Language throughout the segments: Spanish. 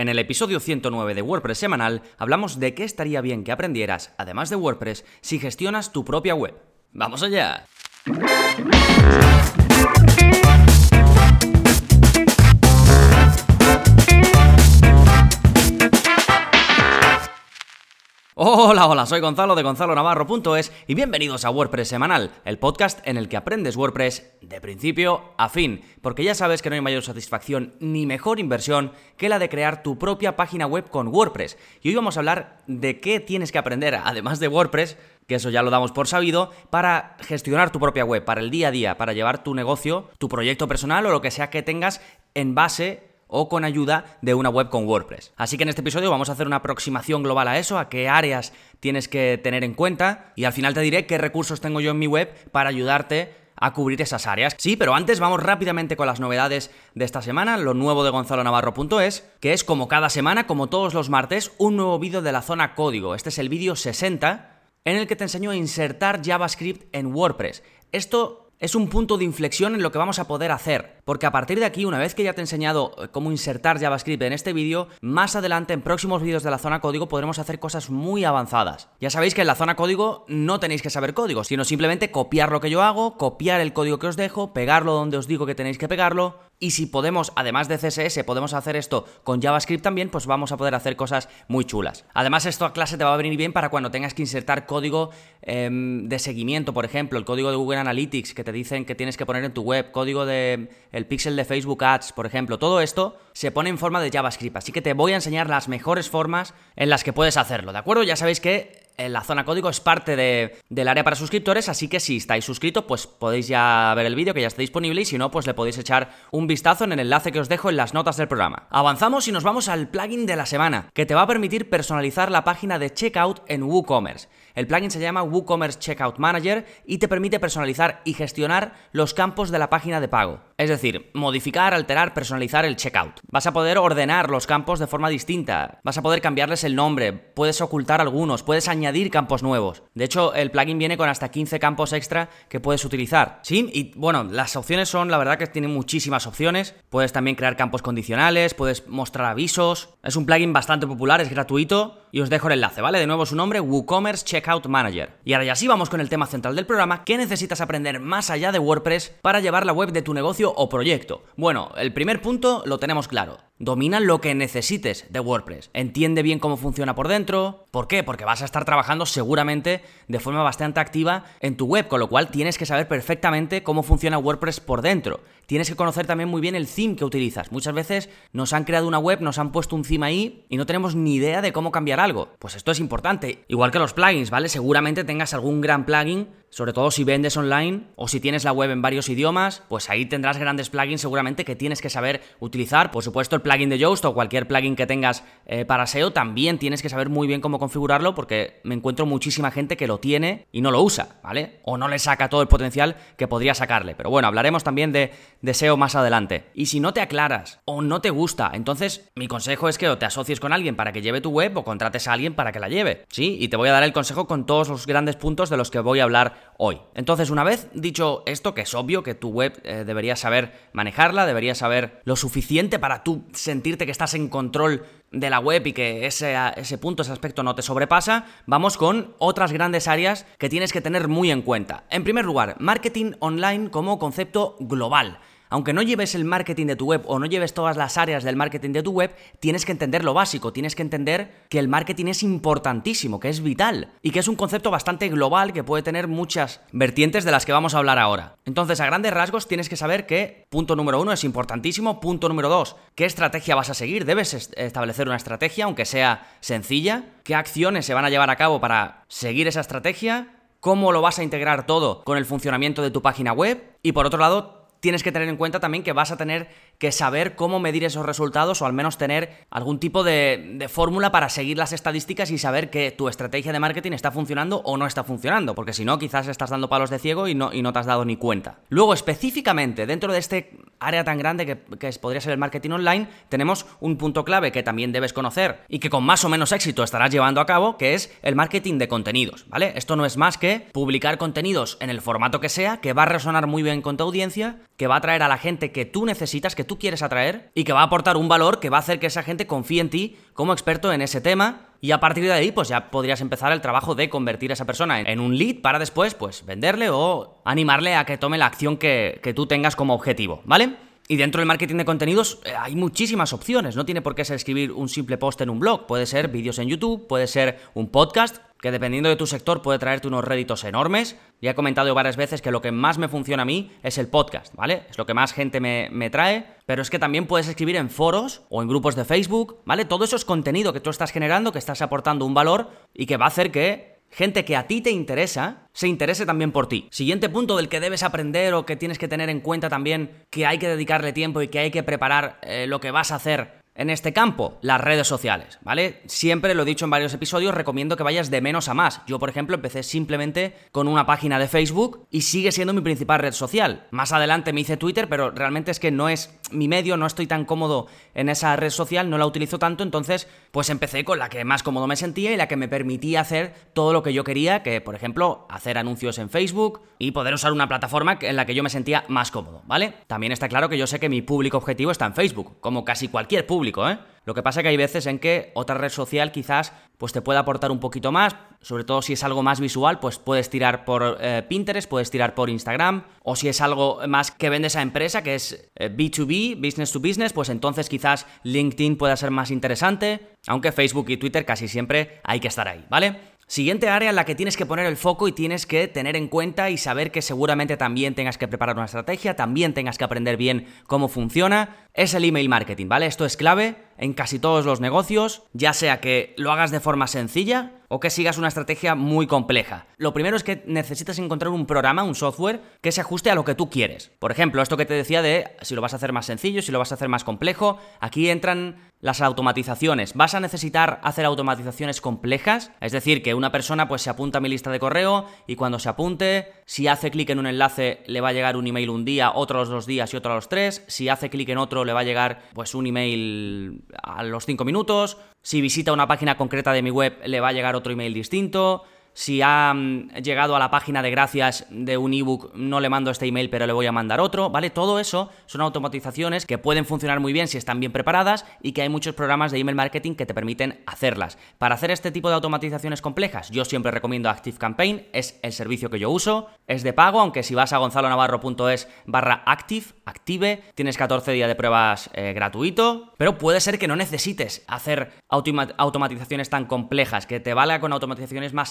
En el episodio 109 de WordPress semanal hablamos de qué estaría bien que aprendieras, además de WordPress, si gestionas tu propia web. ¡Vamos allá! Hola, hola, soy Gonzalo de Gonzalo Navarro.es y bienvenidos a WordPress Semanal, el podcast en el que aprendes WordPress de principio a fin, porque ya sabes que no hay mayor satisfacción ni mejor inversión que la de crear tu propia página web con WordPress. Y hoy vamos a hablar de qué tienes que aprender, además de WordPress, que eso ya lo damos por sabido, para gestionar tu propia web, para el día a día, para llevar tu negocio, tu proyecto personal o lo que sea que tengas en base o con ayuda de una web con WordPress. Así que en este episodio vamos a hacer una aproximación global a eso, a qué áreas tienes que tener en cuenta y al final te diré qué recursos tengo yo en mi web para ayudarte a cubrir esas áreas. Sí, pero antes vamos rápidamente con las novedades de esta semana, lo nuevo de Gonzalo Navarro.es, que es como cada semana, como todos los martes, un nuevo vídeo de la zona código. Este es el vídeo 60 en el que te enseño a insertar JavaScript en WordPress. Esto es un punto de inflexión en lo que vamos a poder hacer. Porque a partir de aquí, una vez que ya te he enseñado eh, cómo insertar JavaScript en este vídeo, más adelante en próximos vídeos de la zona código podremos hacer cosas muy avanzadas. Ya sabéis que en la zona código no tenéis que saber código, sino simplemente copiar lo que yo hago, copiar el código que os dejo, pegarlo donde os digo que tenéis que pegarlo, y si podemos, además de CSS, podemos hacer esto con JavaScript también, pues vamos a poder hacer cosas muy chulas. Además, esto a clase te va a venir bien para cuando tengas que insertar código em, de seguimiento, por ejemplo, el código de Google Analytics que te dicen que tienes que poner en tu web, código de el pixel de Facebook Ads, por ejemplo. Todo esto se pone en forma de JavaScript, así que te voy a enseñar las mejores formas en las que puedes hacerlo, ¿de acuerdo? Ya sabéis que la zona código es parte del área para suscriptores, así que si estáis suscritos, pues podéis ya ver el vídeo que ya está disponible y si no, pues le podéis echar un vistazo en el enlace que os dejo en las notas del programa. Avanzamos y nos vamos al plugin de la semana, que te va a permitir personalizar la página de checkout en WooCommerce. El plugin se llama WooCommerce Checkout Manager y te permite personalizar y gestionar los campos de la página de pago. Es decir, modificar, alterar, personalizar el checkout. Vas a poder ordenar los campos de forma distinta, vas a poder cambiarles el nombre, puedes ocultar algunos, puedes añadir campos nuevos. De hecho, el plugin viene con hasta 15 campos extra que puedes utilizar. Sí, y bueno, las opciones son, la verdad que tienen muchísimas opciones. Puedes también crear campos condicionales, puedes mostrar avisos. Es un plugin bastante popular, es gratuito y os dejo el enlace, ¿vale? De nuevo su nombre, WooCommerce Checkout Manager. Y ahora ya sí vamos con el tema central del programa, ¿qué necesitas aprender más allá de WordPress para llevar la web de tu negocio o proyecto? Bueno, el primer punto lo tenemos claro. Domina lo que necesites de WordPress. Entiende bien cómo funciona por dentro. ¿Por qué? Porque vas a estar trabajando seguramente de forma bastante activa en tu web, con lo cual tienes que saber perfectamente cómo funciona WordPress por dentro. Tienes que conocer también muy bien el theme que utilizas. Muchas veces nos han creado una web, nos han puesto un theme ahí y no tenemos ni idea de cómo cambiar algo. Pues esto es importante. Igual que los plugins, ¿vale? Seguramente tengas algún gran plugin sobre todo si vendes online o si tienes la web en varios idiomas, pues ahí tendrás grandes plugins seguramente que tienes que saber utilizar. Por supuesto, el plugin de Yoast o cualquier plugin que tengas eh, para SEO también tienes que saber muy bien cómo configurarlo porque me encuentro muchísima gente que lo tiene y no lo usa, ¿vale? O no le saca todo el potencial que podría sacarle. Pero bueno, hablaremos también de, de SEO más adelante. Y si no te aclaras o no te gusta, entonces mi consejo es que o te asocies con alguien para que lleve tu web o contrates a alguien para que la lleve, ¿sí? Y te voy a dar el consejo con todos los grandes puntos de los que voy a hablar hoy. Entonces, una vez dicho esto, que es obvio que tu web eh, deberías saber manejarla, deberías saber lo suficiente para tú sentirte que estás en control de la web y que ese, ese punto, ese aspecto no te sobrepasa, vamos con otras grandes áreas que tienes que tener muy en cuenta. En primer lugar, marketing online como concepto global aunque no lleves el marketing de tu web o no lleves todas las áreas del marketing de tu web, tienes que entender lo básico, tienes que entender que el marketing es importantísimo, que es vital y que es un concepto bastante global que puede tener muchas vertientes de las que vamos a hablar ahora. Entonces, a grandes rasgos, tienes que saber que punto número uno es importantísimo, punto número dos, qué estrategia vas a seguir, debes establecer una estrategia, aunque sea sencilla, qué acciones se van a llevar a cabo para seguir esa estrategia, cómo lo vas a integrar todo con el funcionamiento de tu página web y por otro lado, tienes que tener en cuenta también que vas a tener que saber cómo medir esos resultados o al menos tener algún tipo de, fórmula para seguir las estadísticas y saber que tu estrategia de marketing está funcionando o no está funcionando, porque si no, quizás estás dando palos de ciego y no, y no te has dado ni cuenta. Luego, específicamente, dentro de este área tan grande que, que podría ser el marketing online, tenemos un punto clave que también debes conocer y que con más o menos éxito estarás llevando a cabo, que es el marketing de contenidos, ¿vale? Esto no es más que publicar contenidos en el formato que sea, que va a resonar muy bien con tu audiencia, que va a atraer a la gente que tú necesitas, que tú quieres atraer, y que va a aportar un valor que va a hacer que esa gente confíe en ti como experto en ese tema. Y a partir de ahí, pues ya podrías empezar el trabajo de convertir a esa persona en un lead para después, pues, venderle o animarle a que tome la acción que, que tú tengas como objetivo, ¿vale? Y dentro del marketing de contenidos eh, hay muchísimas opciones. No tiene por qué ser escribir un simple post en un blog. Puede ser vídeos en YouTube, puede ser un podcast, que dependiendo de tu sector puede traerte unos réditos enormes. Ya he comentado varias veces que lo que más me funciona a mí es el podcast, ¿vale? Es lo que más gente me, me, trae. Pero es que también puedes escribir en foros o en grupos de Facebook, ¿vale? Todo eso es contenido que tú estás generando, que estás aportando un valor y que va a hacer que gente que a ti te interesa se interese también por ti. Siguiente punto del que debes aprender o que tienes que tener en cuenta también que hay que dedicarle tiempo y que hay que preparar eh, lo que vas a hacer en este campo, las redes sociales, ¿vale? Siempre lo he dicho en varios episodios, recomiendo que vayas de menos a más. Yo, por ejemplo, empecé simplemente con una página de Facebook y sigue siendo mi principal red social. Más adelante me hice Twitter, pero realmente es que no es mi medio, no estoy tan cómodo en esa red social, no la utilizo tanto, entonces pues empecé con la que más cómodo me sentía y la que me permitía hacer todo lo que yo quería, que por ejemplo, hacer anuncios en Facebook y poder usar una plataforma en la que yo me sentía más cómodo, ¿vale? También está claro que yo sé que mi público objetivo está en Facebook, como casi cualquier público ¿eh? Lo que pasa es que hay veces en que otra red social quizás pues te puede aportar un poquito más, sobre todo si es algo más visual, pues puedes tirar por eh, Pinterest, puedes tirar por Instagram, o si es algo más que vende esa empresa, que es B2B, eh, business to business, pues entonces quizás LinkedIn pueda ser más interesante, aunque Facebook y Twitter casi siempre hay que estar ahí, ¿vale? Siguiente área en la que tienes que poner el foco y tienes que tener en cuenta y saber que seguramente también tengas que preparar una estrategia, también tengas que aprender bien cómo funciona, es el email marketing, ¿vale? Esto es clave en casi todos los negocios, ya sea que lo hagas de forma sencilla o que sigas una estrategia muy compleja. Lo primero es que necesitas encontrar un programa, un software, que se ajuste a lo que tú quieres. Por ejemplo, esto que te decía de si lo vas a hacer más sencillo, si lo vas a hacer más complejo, aquí entran las automatizaciones. Vas a necesitar hacer automatizaciones complejas, es decir, que una persona pues se apunta a mi lista de correo y cuando se apunte, si hace clic en un enlace le va a llegar un email un día, otro a los dos días y otro a los tres, si hace clic en otro le va a llegar pues un email a los cinco minutos, si visita una página concreta de mi web, le va a llegar otro email distinto. Si ha mm, llegado a la página de gracias de un ebook, no le mando este email, pero le voy a mandar otro, ¿vale? Todo eso son automatizaciones que pueden funcionar muy bien si están bien preparadas y que hay muchos programas de email marketing que te permiten hacerlas. Para hacer este tipo de automatizaciones complejas, yo siempre recomiendo ActiveCampaign, es el servicio que yo uso, es de pago, aunque si vas a gonzalonavarro.es barra active, active, tienes 14 días de pruebas eh, gratuito, pero puede ser que no necesites hacer automatizaciones tan complejas, que te valga con automatizaciones más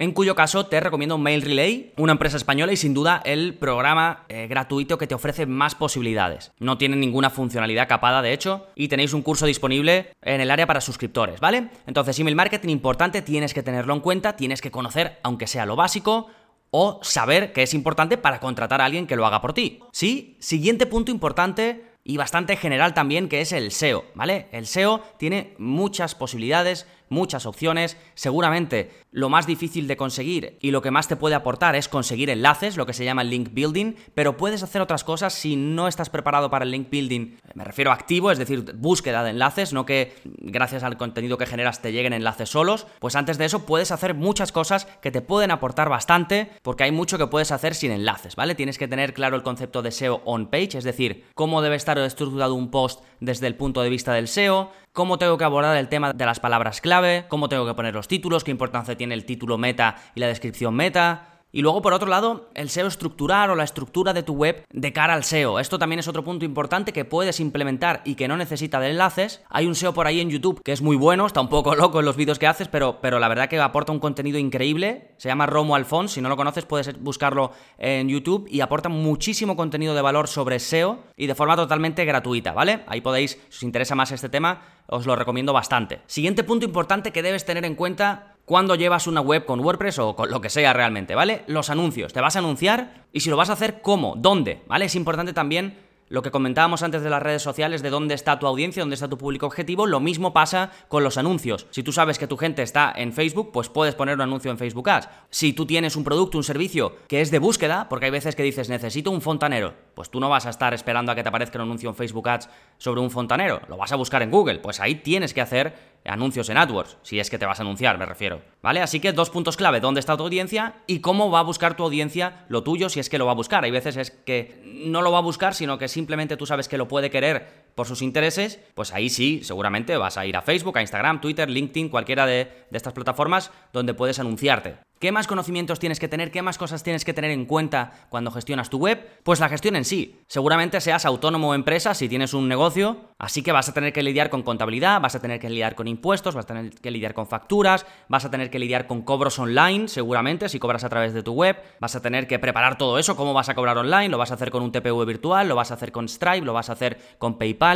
en cuyo caso te recomiendo Mail Relay, una empresa española y sin duda el programa eh, gratuito que te ofrece más posibilidades. No tiene ninguna funcionalidad capada, de hecho, y tenéis un curso disponible en el área para suscriptores, ¿vale? Entonces, email marketing importante, tienes que tenerlo en cuenta, tienes que conocer, aunque sea lo básico, o saber que es importante para contratar a alguien que lo haga por ti. Sí, siguiente punto importante y bastante general también, que es el SEO, ¿vale? El SEO tiene muchas posibilidades, muchas opciones. Seguramente lo más difícil de conseguir y lo que más te puede aportar es conseguir enlaces, lo que se llama link building, pero puedes hacer otras cosas si no estás preparado para el link building. Me refiero a activo, es decir, búsqueda de enlaces, no que gracias al contenido que generas te lleguen enlaces solos. Pues antes de eso puedes hacer muchas cosas que te pueden aportar bastante, porque hay mucho que puedes hacer sin enlaces, ¿vale? Tienes que tener claro el concepto de SEO on page, es decir, cómo debe estar estructurado un post desde el punto de vista del SEO, cómo tengo que abordar el tema de las palabras clave, cómo tengo que poner los títulos, qué importancia tiene el título meta y la descripción meta. Y luego, por otro lado, el SEO estructural o la estructura de tu web de cara al SEO. Esto también es otro punto importante que puedes implementar y que no necesita de enlaces. Hay un SEO por ahí en YouTube que es muy bueno, está un poco loco en los vídeos que haces, pero, pero la verdad que aporta un contenido increíble. Se llama Romo Alfons, si no lo conoces puedes buscarlo en YouTube y aporta muchísimo contenido de valor sobre SEO y de forma totalmente gratuita, ¿vale? Ahí podéis, si os interesa más este tema, os lo recomiendo bastante. Siguiente punto importante que debes tener en cuenta cuando llevas una web con WordPress o con lo que sea realmente, ¿vale? Los anuncios. Te vas a anunciar y si lo vas a hacer, ¿cómo? ¿Dónde? ¿Vale? Es importante también lo que comentábamos antes de las redes sociales, de dónde está tu audiencia, dónde está tu público objetivo, lo mismo pasa con los anuncios. Si tú sabes que tu gente está en Facebook, pues puedes poner un anuncio en Facebook Ads. Si tú tienes un producto, un servicio que es de búsqueda, porque hay veces que dices necesito un fontanero, pues tú no vas a estar esperando a que te aparezca un anuncio en Facebook Ads sobre un fontanero, lo vas a buscar en Google, pues ahí tienes que hacer anuncios en AdWords, si es que te vas a anunciar, me refiero. ¿Vale? Así que dos puntos clave, dónde está tu audiencia y cómo va a buscar tu audiencia lo tuyo si es que lo va a buscar. Hay veces es que no lo va a buscar, sino que simplemente tú sabes que lo puede querer por sus intereses, pues ahí sí, seguramente vas a ir a Facebook, a Instagram, Twitter, LinkedIn, cualquiera de, estas plataformas donde puedes anunciarte. ¿Qué más conocimientos tienes que tener? ¿Qué más cosas tienes que tener en cuenta cuando gestionas tu web? Pues la gestión en sí. Seguramente seas autónomo o empresa si tienes un negocio, así que vas a tener que lidiar con contabilidad, vas a tener que lidiar con impuestos, vas a tener que lidiar con facturas, vas a tener que lidiar con cobros online, seguramente, si cobras a través de tu web, vas a tener que preparar todo eso, cómo vas a cobrar online, lo vas a hacer con un TPV virtual, lo vas a hacer con Stripe, lo vas a hacer con PayPal,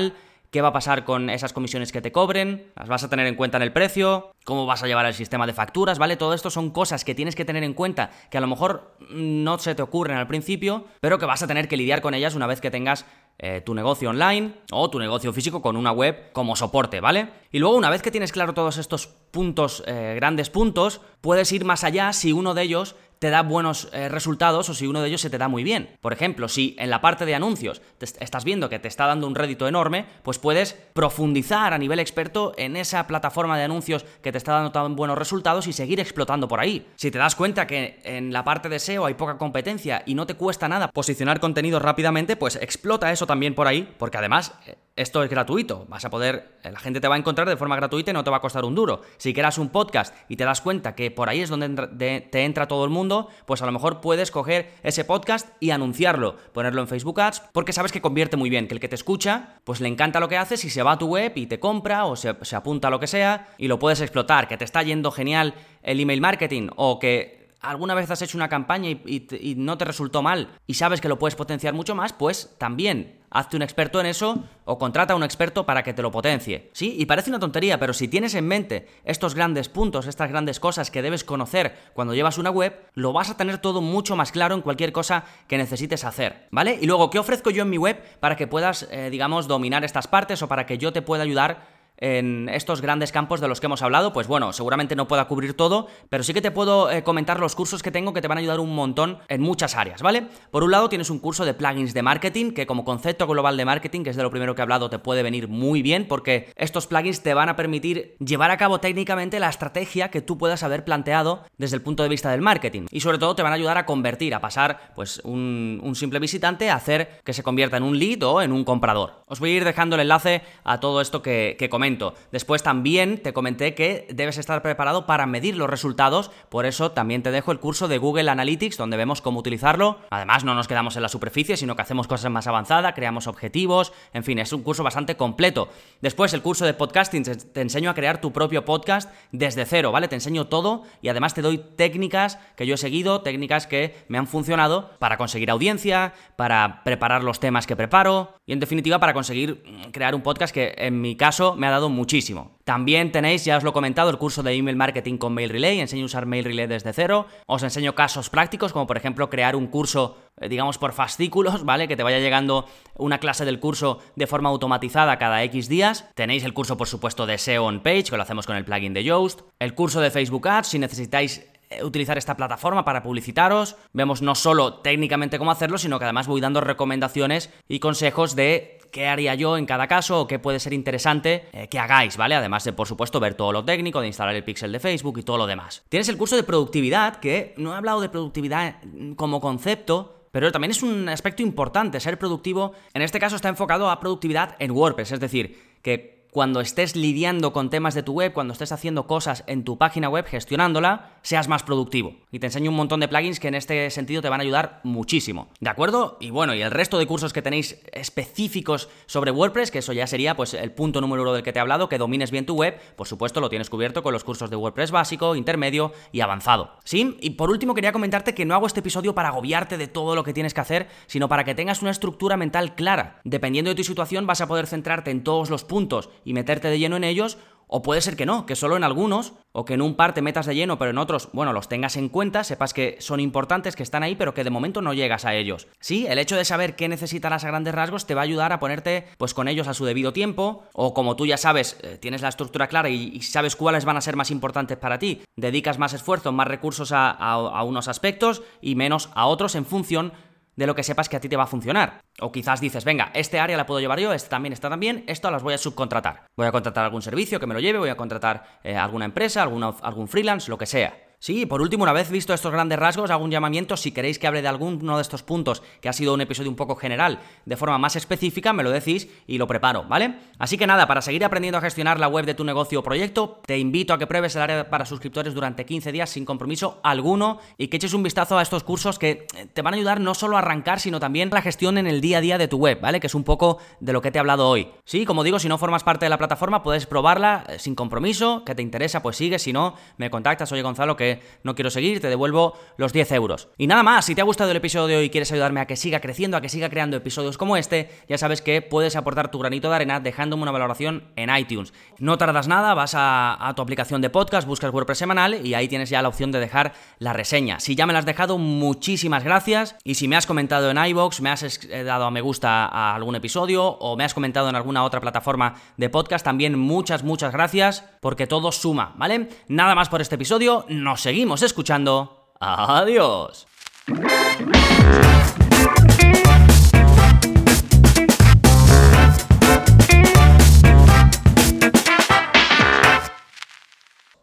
qué va a pasar con esas comisiones que te cobren, las vas a tener en cuenta en el precio, cómo vas a llevar el sistema de facturas, ¿vale? Todo esto son cosas que tienes que tener en cuenta que a lo mejor no se te ocurren al principio, pero que vas a tener que lidiar con ellas una vez que tengas eh, tu negocio online o tu negocio físico con una web como soporte, ¿vale? Y luego, una vez que tienes claro todos estos puntos, eh, grandes puntos, puedes ir más allá si uno de ellos te da buenos eh, resultados o si uno de ellos se te da muy bien. Por ejemplo, si en la parte de anuncios estás viendo que te está dando un rédito enorme, pues puedes profundizar a nivel experto en esa plataforma de anuncios que te está dando tan buenos resultados y seguir explotando por ahí. Si te das cuenta que en la parte de SEO hay poca competencia y no te cuesta nada posicionar contenido rápidamente, pues explota eso también por ahí, porque además eh, esto es gratuito, vas a poder, eh, la gente te va a encontrar de forma gratuita y no te va a costar un duro. Si quieras un podcast y te das cuenta que por ahí es donde te entra todo el mundo, pues a lo mejor puedes coger ese podcast y anunciarlo, ponerlo en Facebook Ads, porque sabes que convierte muy bien, que el que te escucha, pues le encanta lo que haces y se va a tu web y te compra o se, apunta a lo que sea y lo puedes explotar, que te está yendo genial el email marketing o que alguna vez has hecho una campaña y, no te resultó mal y sabes que lo puedes potenciar mucho más, pues también hazte un experto en eso o contrata a un experto para que te lo potencie. Sí, y parece una tontería, pero si tienes en mente estos grandes puntos, estas grandes cosas que debes conocer cuando llevas una web, lo vas a tener todo mucho más claro en cualquier cosa que necesites hacer, ¿vale? Y luego, ¿qué ofrezco yo en mi web para que puedas, eh, digamos, dominar estas partes o para que yo te pueda ayudar en estos grandes campos de los que hemos hablado, pues bueno, seguramente no pueda cubrir todo, pero sí que te puedo eh, comentar los cursos que tengo que te van a ayudar un montón en muchas áreas, ¿vale? Por un lado tienes un curso de plugins de marketing, que como concepto global de marketing, que es de lo primero que he hablado, te puede venir muy bien, porque estos plugins te van a permitir llevar a cabo técnicamente la estrategia que tú puedas haber planteado desde el punto de vista del marketing. Y sobre todo te van a ayudar a convertir, a pasar pues un, simple visitante a hacer que se convierta en un lead o en un comprador. Os voy a ir dejando el enlace a todo esto que, que comento Después también te comenté que debes estar preparado para medir los resultados, por eso también te dejo el curso de Google Analytics donde vemos cómo utilizarlo. Además no nos quedamos en la superficie, sino que hacemos cosas más avanzadas, creamos objetivos, en fin, es un curso bastante completo. Después el curso de podcasting, te enseño a crear tu propio podcast desde cero, ¿vale? Te enseño todo y además te doy técnicas que yo he seguido, técnicas que me han funcionado para conseguir audiencia, para preparar los temas que preparo y en definitiva para conseguir crear un podcast que en mi caso me ha muchísimo. También tenéis, ya os lo he comentado, el curso de email marketing con Mail Relay, enseño a usar Mail Relay desde cero, os enseño casos prácticos, como por ejemplo crear un curso, eh, digamos, por fascículos, ¿vale? Que te vaya llegando una clase del curso de forma automatizada cada X días. Tenéis el curso, por supuesto, de SEO on Page, que lo hacemos con el plugin de Yoast. El curso de Facebook Ads, si necesitáis eh, utilizar esta plataforma para publicitaros. Vemos no solo técnicamente cómo hacerlo, sino que además voy dando recomendaciones y consejos de qué haría yo en cada caso o qué puede ser interesante eh, que hagáis, ¿vale? Además de, por supuesto, ver todo lo técnico, de instalar el pixel de Facebook y todo lo demás. Tienes el curso de productividad, que no he hablado de productividad como concepto, pero también es un aspecto importante, ser productivo. En este caso está enfocado a productividad en WordPress, es decir, que cuando estés lidiando con temas de tu web, cuando estés haciendo cosas en tu página web, gestionándola, seas más productivo. Y te enseño un montón de plugins que en este sentido te van a ayudar muchísimo. ¿De acuerdo? Y bueno, y el resto de cursos que tenéis específicos sobre WordPress, que eso ya sería pues el punto número uno del que te he hablado, que domines bien tu web, por supuesto lo tienes cubierto con los cursos de WordPress básico, intermedio y avanzado. ¿Sí? Y por último quería comentarte que no hago este episodio para agobiarte de todo lo que tienes que hacer, sino para que tengas una estructura mental clara. Dependiendo de tu situación vas a poder centrarte en todos los puntos y meterte de lleno en ellos, o puede ser que no, que solo en algunos, o que en un par te metas de lleno, pero en otros, bueno, los tengas en cuenta, sepas que son importantes, que están ahí, pero que de momento no llegas a ellos. Sí, el hecho de saber qué necesitarás a grandes rasgos te va a ayudar a ponerte pues con ellos a su debido tiempo, o como tú ya sabes, eh, tienes la estructura clara y, sabes cuáles van a ser más importantes para ti, dedicas más esfuerzo, más recursos a unos aspectos y menos a otros en función de lo que sepas que a ti te va a funcionar. O quizás dices, venga, este área la puedo llevar yo, este también está también, esto las voy a subcontratar. Voy a contratar algún servicio que me lo lleve, voy a contratar eh, alguna empresa, algún freelance, lo que sea. Sí, por último, una vez visto estos grandes rasgos, hago un llamamiento. Si queréis que hable de alguno de estos puntos, que ha sido un episodio un poco general, de forma más específica, me lo decís y lo preparo, ¿vale? Así que nada, para seguir aprendiendo a gestionar la web de tu negocio o proyecto, te invito a que pruebes el área para suscriptores durante 15 días sin compromiso alguno y que eches un vistazo a estos cursos que eh, te van a ayudar no solo a arrancar, sino también la gestión en el día a día de tu web, ¿vale? Que es un poco de lo que te he hablado hoy. Sí, como digo, si no formas parte de la plataforma, puedes probarla eh, sin compromiso, que te interesa, pues sigue, si no, me contactas, oye Gonzalo, que no quiero seguir te devuelvo los 10 euros. Y nada más, si te ha gustado el episodio de hoy y quieres ayudarme a que siga creciendo, a que siga creando episodios como este, ya sabes que puedes aportar tu granito de arena dejándome una valoración en iTunes. No tardas nada, vas a, tu aplicación de podcast, buscas WordPress semanal y ahí tienes ya la opción de dejar la reseña. Si ya me la has dejado, muchísimas gracias. Y si me has comentado en iBox, me has eh, dado a me gusta a algún episodio o me has comentado en alguna otra plataforma de podcast, también muchas, muchas gracias porque todo suma, ¿vale? Nada más por este episodio, seguimos escuchando Adiós.